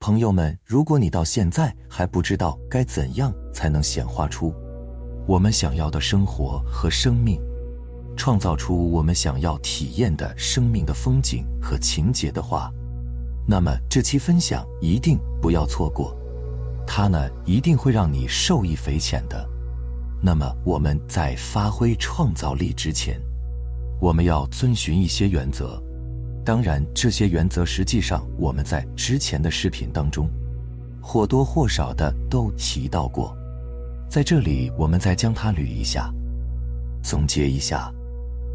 朋友们，如果你到现在还不知道该怎样才能显化出我们想要的生活和生命，创造出我们想要体验的生命的风景和情节的话，那么这期分享一定不要错过，它呢一定会让你受益匪浅的。那么我们在发挥创造力之前，我们要遵循一些原则。当然，这些原则实际上我们在之前的视频当中或多或少的都提到过，在这里我们再将它捋一下，总结一下，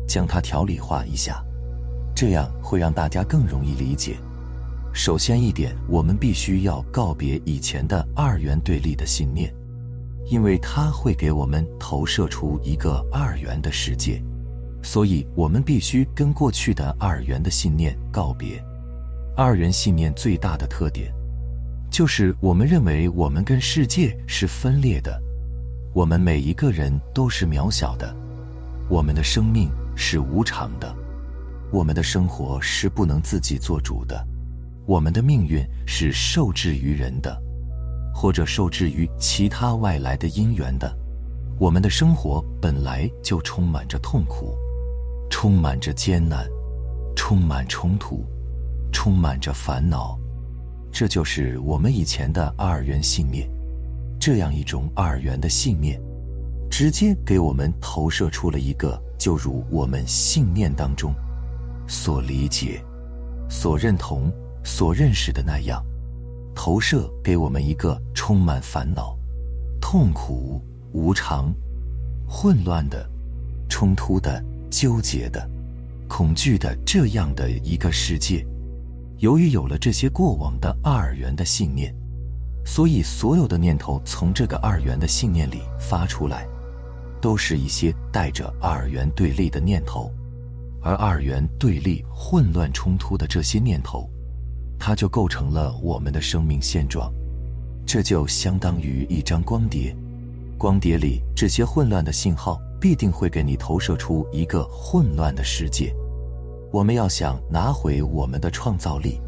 将它条理化一下，这样会让大家更容易理解。首先一点，我们必须要告别以前的二元对立的信念，因为它会给我们投射出一个二元的世界。所以，我们必须跟过去的二元的信念告别。二元信念最大的特点，就是我们认为我们跟世界是分裂的，我们每一个人都是渺小的，我们的生命是无常的，我们的生活是不能自己做主的，我们的命运是受制于人的，或者受制于其他外来的因缘的，我们的生活本来就充满着痛苦。充满着艰难，充满冲突，充满着烦恼，这就是我们以前的二元信念。这样一种二元的信念，直接给我们投射出了一个，就如我们信念当中所理解、所认同、所认识的那样，投射给我们一个充满烦恼、痛苦、无常、混乱的、冲突的。纠结的、恐惧的这样的一个世界，由于有了这些过往的二元的信念，所以所有的念头从这个二元的信念里发出来，都是一些带着二元对立的念头，而二元对立、混乱冲突的这些念头，它就构成了我们的生命现状，这就相当于一张光碟，光碟里这些混乱的信号。必定会给你投射出一个混乱的世界。我们要想拿回我们的创造力，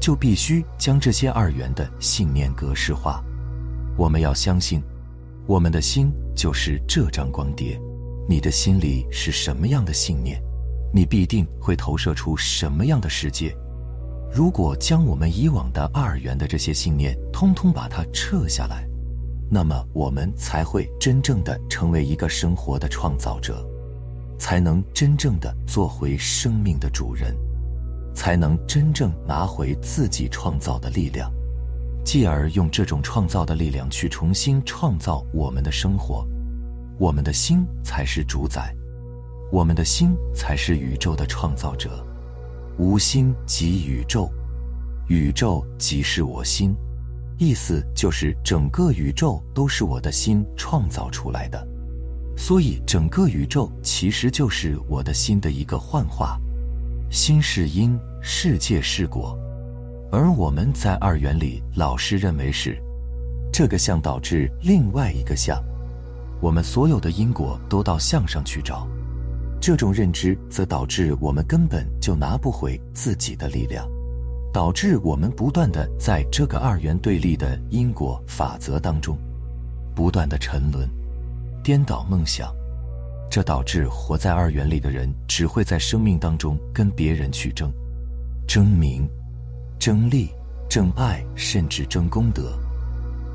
就必须将这些二元的信念格式化。我们要相信，我们的心就是这张光碟。你的心里是什么样的信念，你必定会投射出什么样的世界。如果将我们以往的二元的这些信念通通把它撤下来。那么我们才会真正的成为一个生活的创造者，才能真正的做回生命的主人，才能真正拿回自己创造的力量，继而用这种创造的力量去重新创造我们的生活。我们的心才是主宰，我们的心才是宇宙的创造者。无心即宇宙，宇宙即是我心。意思就是，整个宇宙都是我的心创造出来的，所以整个宇宙其实就是我的心的一个幻化。心是因，世界是果，而我们在二元里老是认为是。这个相导致另外一个相，我们所有的因果都到相上去找，这种认知则导致我们根本就拿不回自己的力量。导致我们不断的在这个二元对立的因果法则当中，不断的沉沦，颠倒梦想，这导致活在二元里的人只会在生命当中跟别人去争，争名，争利，争爱，甚至争功德，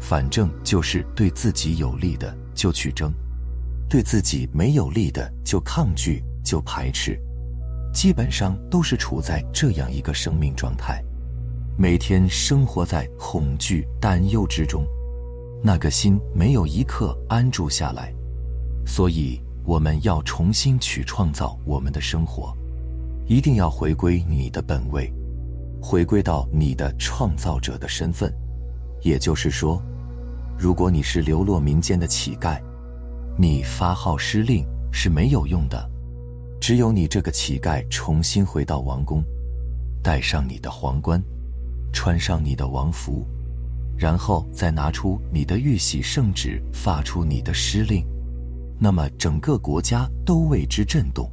反正就是对自己有利的就去争，对自己没有利的就抗拒就排斥。基本上都是处在这样一个生命状态，每天生活在恐惧、担忧之中，那个心没有一刻安住下来。所以，我们要重新去创造我们的生活，一定要回归你的本位，回归到你的创造者的身份。也就是说，如果你是流落民间的乞丐，你发号施令是没有用的。只有你这个乞丐重新回到王宫，戴上你的皇冠，穿上你的王服，然后再拿出你的玉玺圣旨，发出你的施令，那么整个国家都为之震动，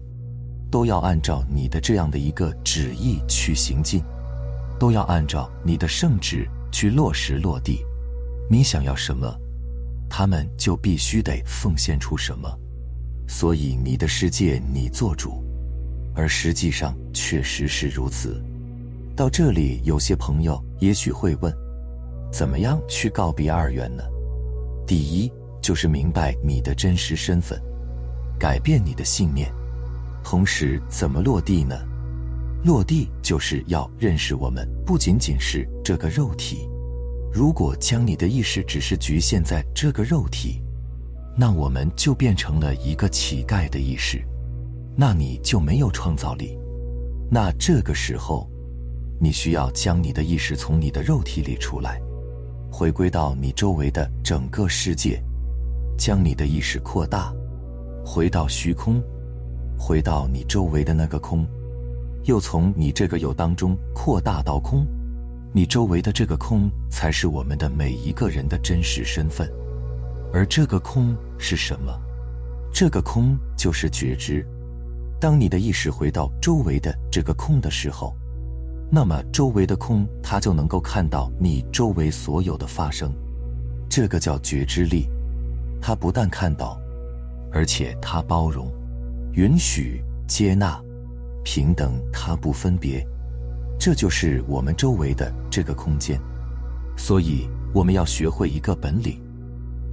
都要按照你的这样的一个旨意去行进，都要按照你的圣旨去落实落地。你想要什么，他们就必须得奉献出什么。所以你的世界你做主，而实际上确实是如此。到这里，有些朋友也许会问：怎么样去告别二元呢？第一，就是明白你的真实身份，改变你的信念。同时，怎么落地呢？落地就是要认识我们不仅仅是这个肉体。如果将你的意识只是局限在这个肉体，那我们就变成了一个乞丐的意识，那你就没有创造力。那这个时候，你需要将你的意识从你的肉体里出来，回归到你周围的整个世界，将你的意识扩大，回到虚空，回到你周围的那个空。又从你这个有当中扩大到空，你周围的这个空才是我们的每一个人的真实身份，而这个空是什么？这个空就是觉知。当你的意识回到周围的这个空的时候，那么周围的空它就能够看到你周围所有的发生，这个叫觉知力。它不但看到，而且它包容、允许、接纳。平等，它不分别，这就是我们周围的这个空间。所以，我们要学会一个本领，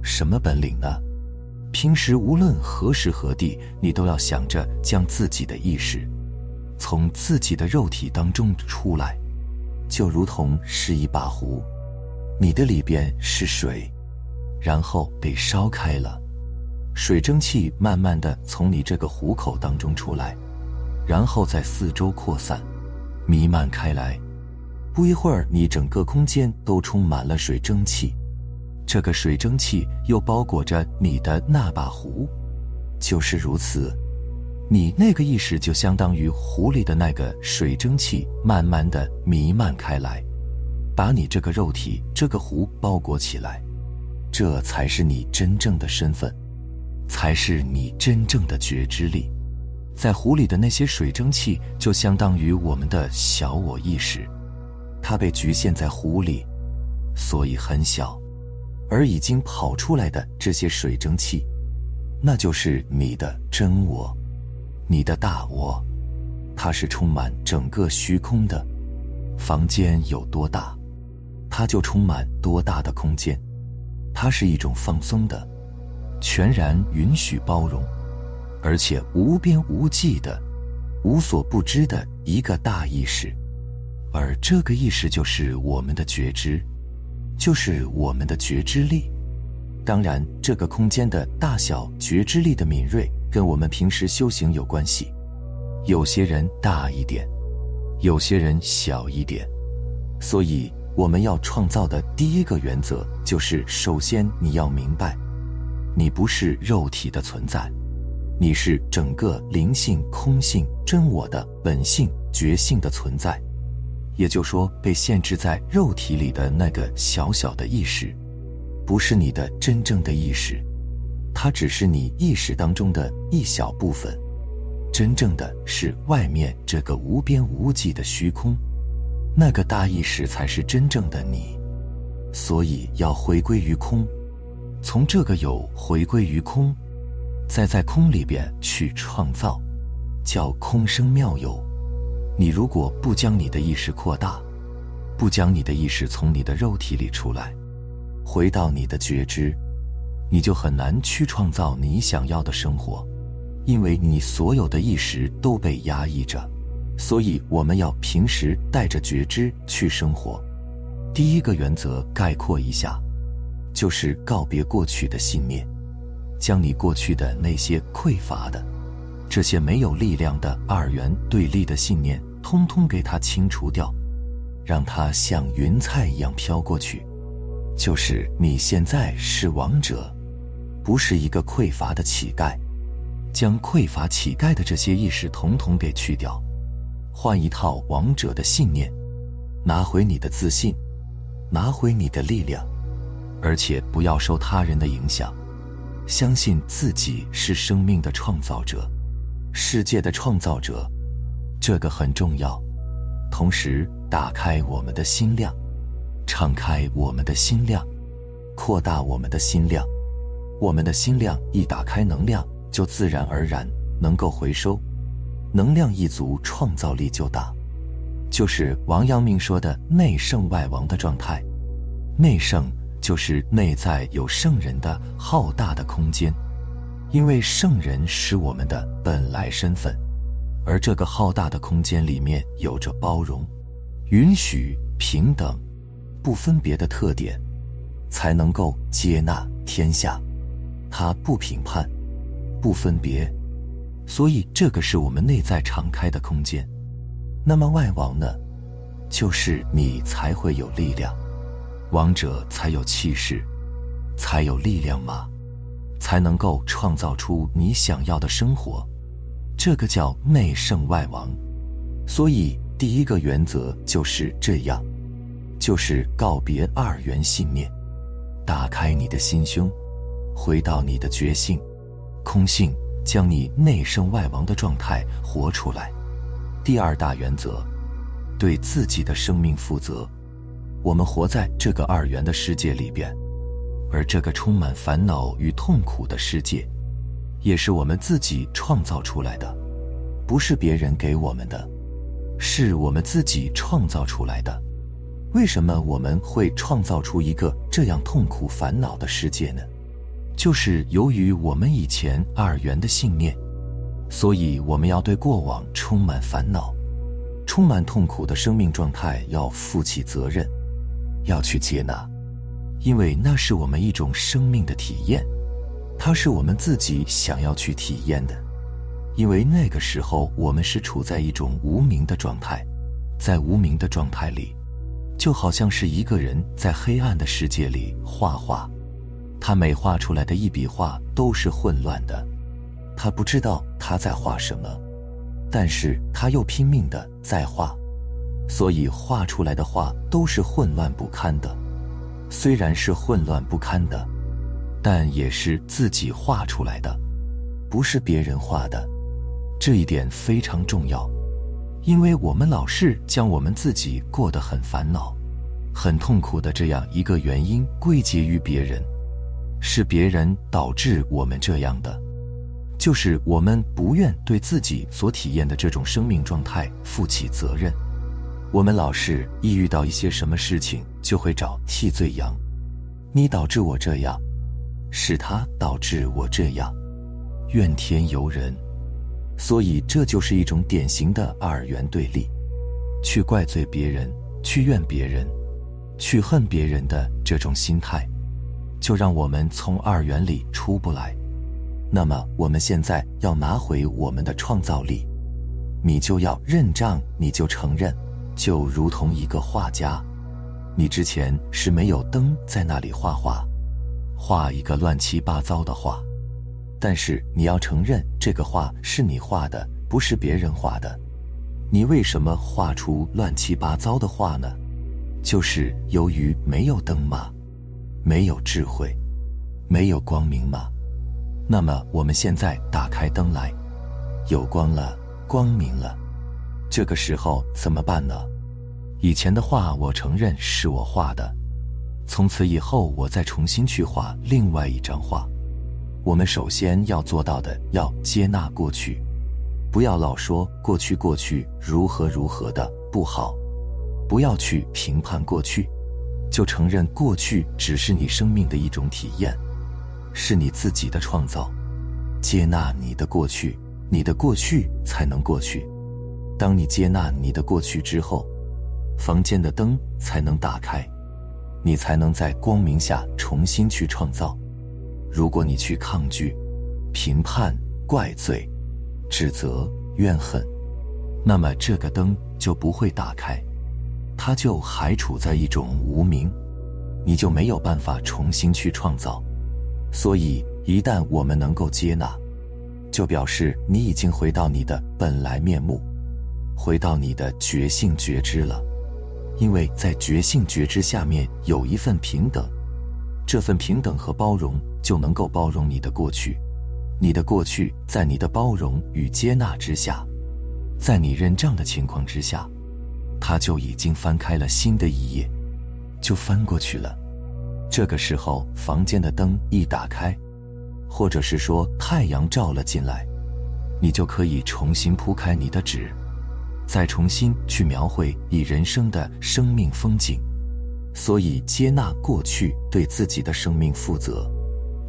什么本领呢？平时无论何时何地，你都要想着将自己的意识从自己的肉体当中出来，就如同是一把壶，你的里边是水，然后被烧开了，水蒸气慢慢的从你这个壶口当中出来。然后在四周扩散，弥漫开来。不一会儿，你整个空间都充满了水蒸气。这个水蒸气又包裹着你的那把壶，就是如此。你那个意识就相当于壶里的那个水蒸气，慢慢的弥漫开来，把你这个肉体、这个壶包裹起来。这才是你真正的身份，才是你真正的觉知力。在壶里的那些水蒸气，就相当于我们的小我意识，它被局限在壶里，所以很小。而已经跑出来的这些水蒸气，那就是你的真我，你的大我，它是充满整个虚空的。房间有多大，它就充满多大的空间。它是一种放松的，全然允许包容。而且无边无际的、无所不知的一个大意识，而这个意识就是我们的觉知，就是我们的觉知力。当然，这个空间的大小、觉知力的敏锐，跟我们平时修行有关系。有些人大一点，有些人小一点。所以，我们要创造的第一个原则，就是首先你要明白，你不是肉体的存在。你是整个灵性、空性、真我的本性、觉性的存在，也就说，被限制在肉体里的那个小小的意识，不是你的真正的意识，它只是你意识当中的一小部分。真正的是外面这个无边无际的虚空，那个大意识才是真正的你。所以要回归于空，从这个有回归于空。再在空里边去创造，叫空生妙有。你如果不将你的意识扩大，不将你的意识从你的肉体里出来，回到你的觉知，你就很难去创造你想要的生活，因为你所有的意识都被压抑着。所以我们要平时带着觉知去生活。第一个原则概括一下，就是告别过去的信念。将你过去的那些匮乏的、这些没有力量的二元对立的信念，通通给它清除掉，让它像云彩一样飘过去。就是你现在是王者，不是一个匮乏的乞丐。将匮乏乞丐的这些意识统统给去掉，换一套王者的信念，拿回你的自信，拿回你的力量，而且不要受他人的影响。相信自己是生命的创造者，世界的创造者，这个很重要。同时，打开我们的心量，敞开我们的心量，扩大我们的心量。我们的心量一打开，能量就自然而然能够回收。能量一足，创造力就大。就是王阳明说的“内圣外王”的状态。内圣就是内在有圣人的浩大的空间，因为圣人是我们的本来身份，而这个浩大的空间里面有着包容、允许、平等、不分别的特点，才能够接纳天下。它不评判，不分别，所以这个是我们内在敞开的空间。那么外王呢？就是你才会有力量，王者才有气势，才有力量嘛，才能够创造出你想要的生活。这个叫内圣外王。所以第一个原则就是这样，就是告别二元信念，打开你的心胸。回到你的觉性、空性，将你内圣外王的状态活出来。第二大原则，对自己的生命负责。我们活在这个二元的世界里边，而这个充满烦恼与痛苦的世界，也是我们自己创造出来的，不是别人给我们的，是我们自己创造出来的。为什么我们会创造出一个这样痛苦烦恼的世界呢？就是由于我们以前二元的信念，所以我们要对过往充满烦恼、充满痛苦的生命状态要负起责任，要去接纳，因为那是我们一种生命的体验，它是我们自己想要去体验的。因为那个时候我们是处在一种无名的状态，在无名的状态里，就好像是一个人在黑暗的世界里画画。他每画出来的一笔画都是混乱的，他不知道他在画什么，但是他又拼命的在画，所以画出来的画都是混乱不堪的。虽然是混乱不堪的，但也是自己画出来的，不是别人画的。这一点非常重要，因为我们老是将我们自己过得很烦恼、很痛苦的这样一个原因归结于别人。是别人导致我们这样的，就是我们不愿对自己所体验的这种生命状态负起责任。我们老是一遇到一些什么事情，就会找替罪羊。你导致我这样，是他导致我这样，怨天尤人。所以这就是一种典型的二元对立，去怪罪别人，去怨别人，去恨别人的这种心态。就让我们从二元里出不来，那么我们现在要拿回我们的创造力，你就要认账，你就承认，就如同一个画家，你之前是没有灯在那里画画，画一个乱七八糟的画，但是你要承认这个画是你画的，不是别人画的，你为什么画出乱七八糟的画呢？就是由于没有灯嘛。没有智慧，没有光明吗？那么我们现在打开灯来，有光了，光明了。这个时候怎么办呢？以前的画我承认是我画的，从此以后我再重新去画另外一张画。我们首先要做到的，要接纳过去，不要老说过去过去如何如何的不好，不要去评判过去。就承认过去只是你生命的一种体验，是你自己的创造。接纳你的过去，你的过去才能过去。当你接纳你的过去之后，房间的灯才能打开，你才能在光明下重新去创造。如果你去抗拒、评判、怪罪、指责、怨恨，那么这个灯就不会打开。它就还处在一种无名，你就没有办法重新去创造。所以，一旦我们能够接纳，就表示你已经回到你的本来面目，回到你的觉性觉知了。因为在觉性觉知下面有一份平等，这份平等和包容就能够包容你的过去。你的过去在你的包容与接纳之下，在你认账的情况之下。他就已经翻开了新的一页，就翻过去了。这个时候，房间的灯一打开，或者是说太阳照了进来，你就可以重新铺开你的纸，再重新去描绘你人生的生命风景。所以，接纳过去，对自己的生命负责，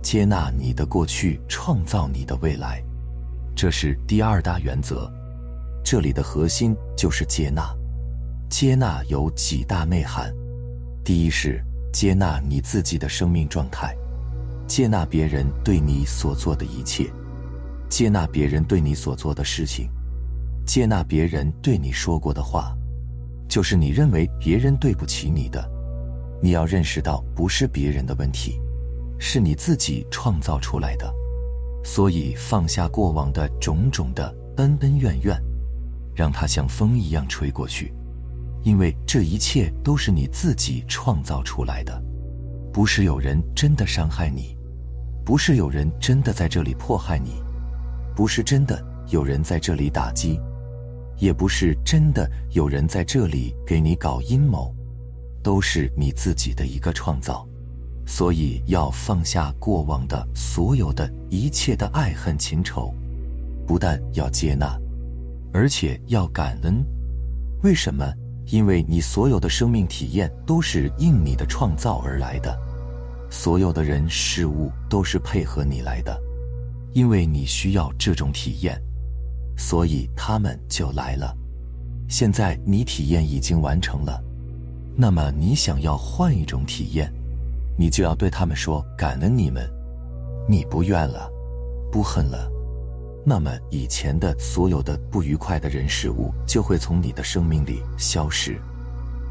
接纳你的过去，创造你的未来，这是第二大原则。这里的核心就是接纳。接纳有几大内涵，第一是。接纳你自己的生命状态，接纳别人对你所做的一切，接纳别人对你所做的事情，接纳别人对你说过的话，就是你认为别人对不起你的，你要认识到不是别人的问题，是你自己创造出来的，所以放下过往的种种的恩恩怨怨，让它像风一样吹过去。因为这一切都是你自己创造出来的，不是有人真的伤害你，不是有人真的在这里迫害你，不是真的有人在这里打击，也不是真的有人在这里给你搞阴谋，都是你自己的一个创造。所以要放下过往的所有的一切的爱恨情仇，不但要接纳，而且要感恩。为什么？因为你所有的生命体验都是应你的创造而来的，所有的人事物都是配合你来的，因为你需要这种体验，所以他们就来了。现在你体验已经完成了，那么你想要换一种体验，你就要对他们说感恩你们，你不怨了，不恨了。那么以前的所有的不愉快的人事物就会从你的生命里消失。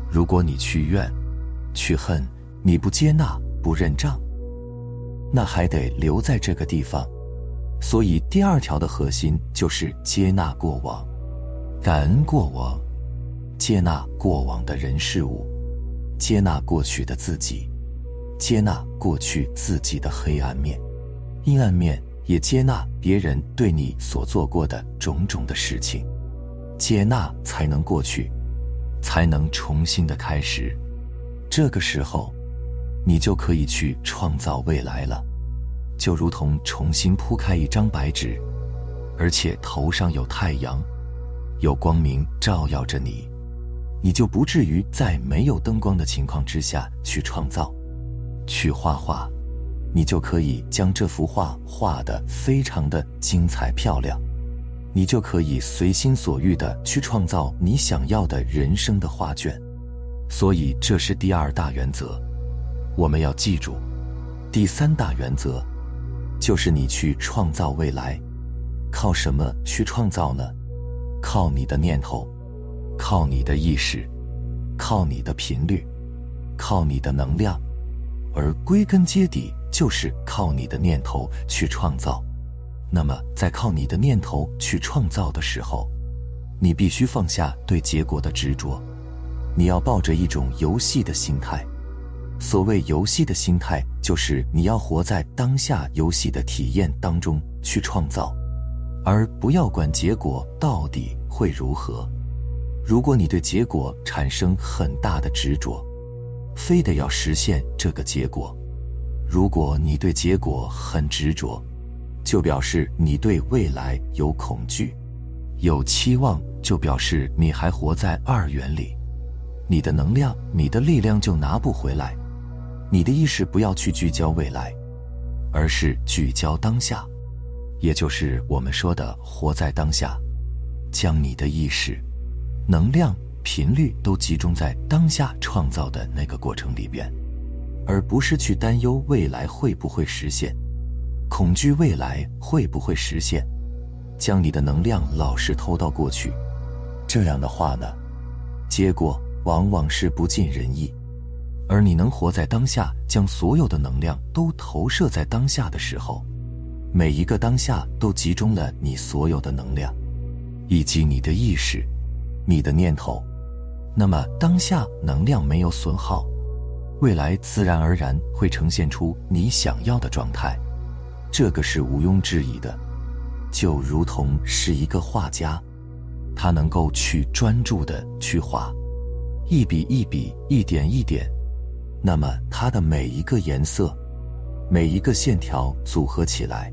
如果你去怨、去恨，你不接纳、不认账，那还得留在这个地方。所以第二条的核心就是接纳过往，感恩过往，接纳过往的人事物，接纳过去的自己，接纳过去自己的黑暗面、阴暗面。也接纳别人对你所做过的种种的事情，接纳才能过去，才能重新的开始。这个时候，你就可以去创造未来了，就如同重新铺开一张白纸，而且头上有太阳，有光明照耀着你，你就不至于在没有灯光的情况之下去创造，去画画。你就可以将这幅画画得非常的精彩漂亮，你就可以随心所欲的去创造你想要的人生的画卷。所以这是第二大原则，我们要记住。第三大原则，就是你去创造未来，靠什么去创造呢？靠你的念头，靠你的意识，靠你的频率，靠你的能量，而归根结底。就是靠你的念头去创造，那么在靠你的念头去创造的时候，你必须放下对结果的执着，你要抱着一种游戏的心态。所谓游戏的心态，就是你要活在当下游戏的体验当中去创造，而不要管结果到底会如何。如果你对结果产生很大的执着，非得要实现这个结果。如果你对结果很执着，就表示你对未来有恐惧、有期望，就表示你还活在二元里，你的能量、你的力量就拿不回来。你的意识不要去聚焦未来，而是聚焦当下，也就是我们说的活在当下，将你的意识、能量、频率都集中在当下创造的那个过程里边。而不是去担忧未来会不会实现，恐惧未来会不会实现，将你的能量老是投到过去，这样的话呢，结果往往是不尽人意。而你能活在当下，将所有的能量都投射在当下的时候，每一个当下都集中了你所有的能量，以及你的意识、你的念头，那么当下能量没有损耗。未来自然而然会呈现出你想要的状态，这个是毋庸置疑的。就如同是一个画家，他能够去专注的去画，一笔一笔，一点一点，那么它的每一个颜色、每一个线条组合起来，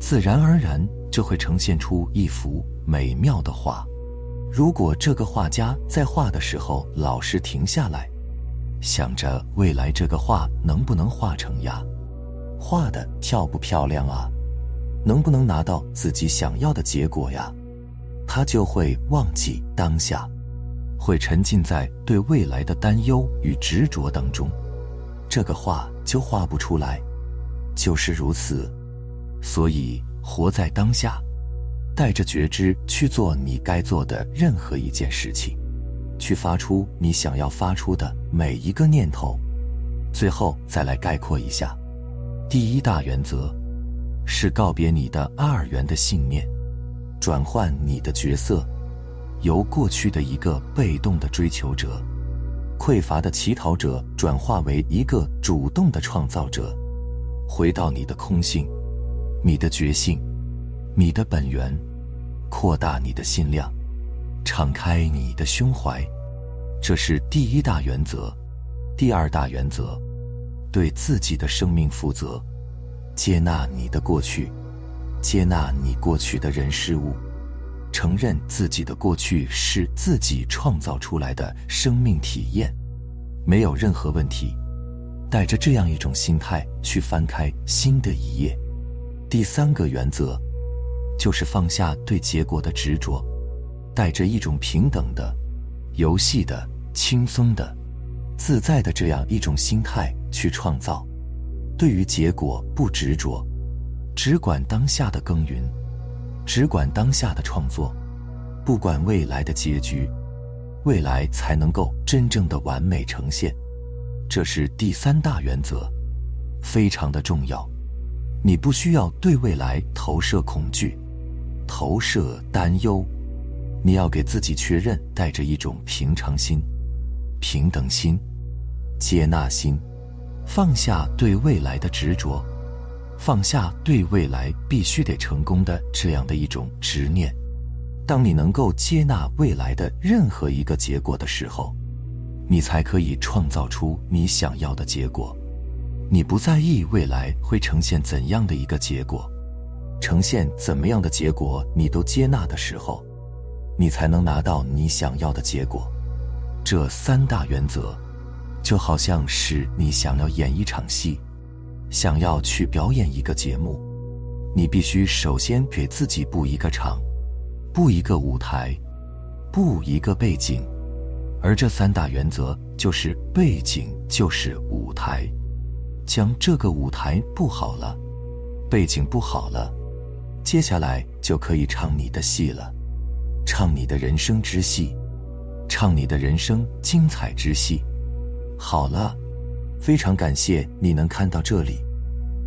自然而然就会呈现出一幅美妙的画。如果这个画家在画的时候老是停下来，想着未来这个画能不能画成呀？画的漂不漂亮啊？能不能拿到自己想要的结果呀？他就会忘记当下，会沉浸在对未来的担忧与执着当中，这个画就画不出来。就是如此，所以活在当下，带着觉知去做你该做的任何一件事情，去发出你想要发出的每一个念头。最后再来概括一下，第一大原则。是告别你的二元的信念，转换你的角色，由过去的一个被动的追求者、匮乏的乞讨者，转化为一个主动的创造者，回到你的空性、你的觉性、你的本源，扩大你的心量，敞开你的胸怀。这是第一大原则。第二大原则，对自己的生命负责。接纳你的过去，接纳你过去的人事物，承认自己的过去是自己创造出来的生命体验，没有任何问题。带着这样一种心态去翻开新的一页。第三个原则，就是放下对结果的执着，带着一种平等的、游戏的、轻松的、自在的这样一种心态去创造。对于结果不执着，只管当下的耕耘，只管当下的创作，不管未来的结局，未来才能够真正的完美呈现。这是第三大原则，非常的重要。你不需要对未来投射恐惧、投射担忧，你要给自己确认，带着一种平常心、平等心、接纳心。放下对未来的执着，放下对未来必须得成功的这样的一种执念。当你能够接纳未来的任何一个结果的时候，你才可以创造出你想要的结果。你不在意未来会呈现怎样的一个结果，呈现怎么样的结果你都接纳的时候，你才能拿到你想要的结果。这三大原则。就好像是你想要演一场戏，想要去表演一个节目，你必须首先给自己布一个场，布一个舞台，布一个背景，而这三大原则就是背景就是舞台，将这个舞台布好了，背景布好了，接下来就可以唱你的戏了，唱你的人生之戏，唱你的人生精彩之戏。好了，非常感谢你能看到这里，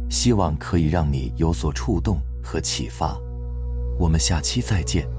希望可以让你有所触动和启发。我们下期再见。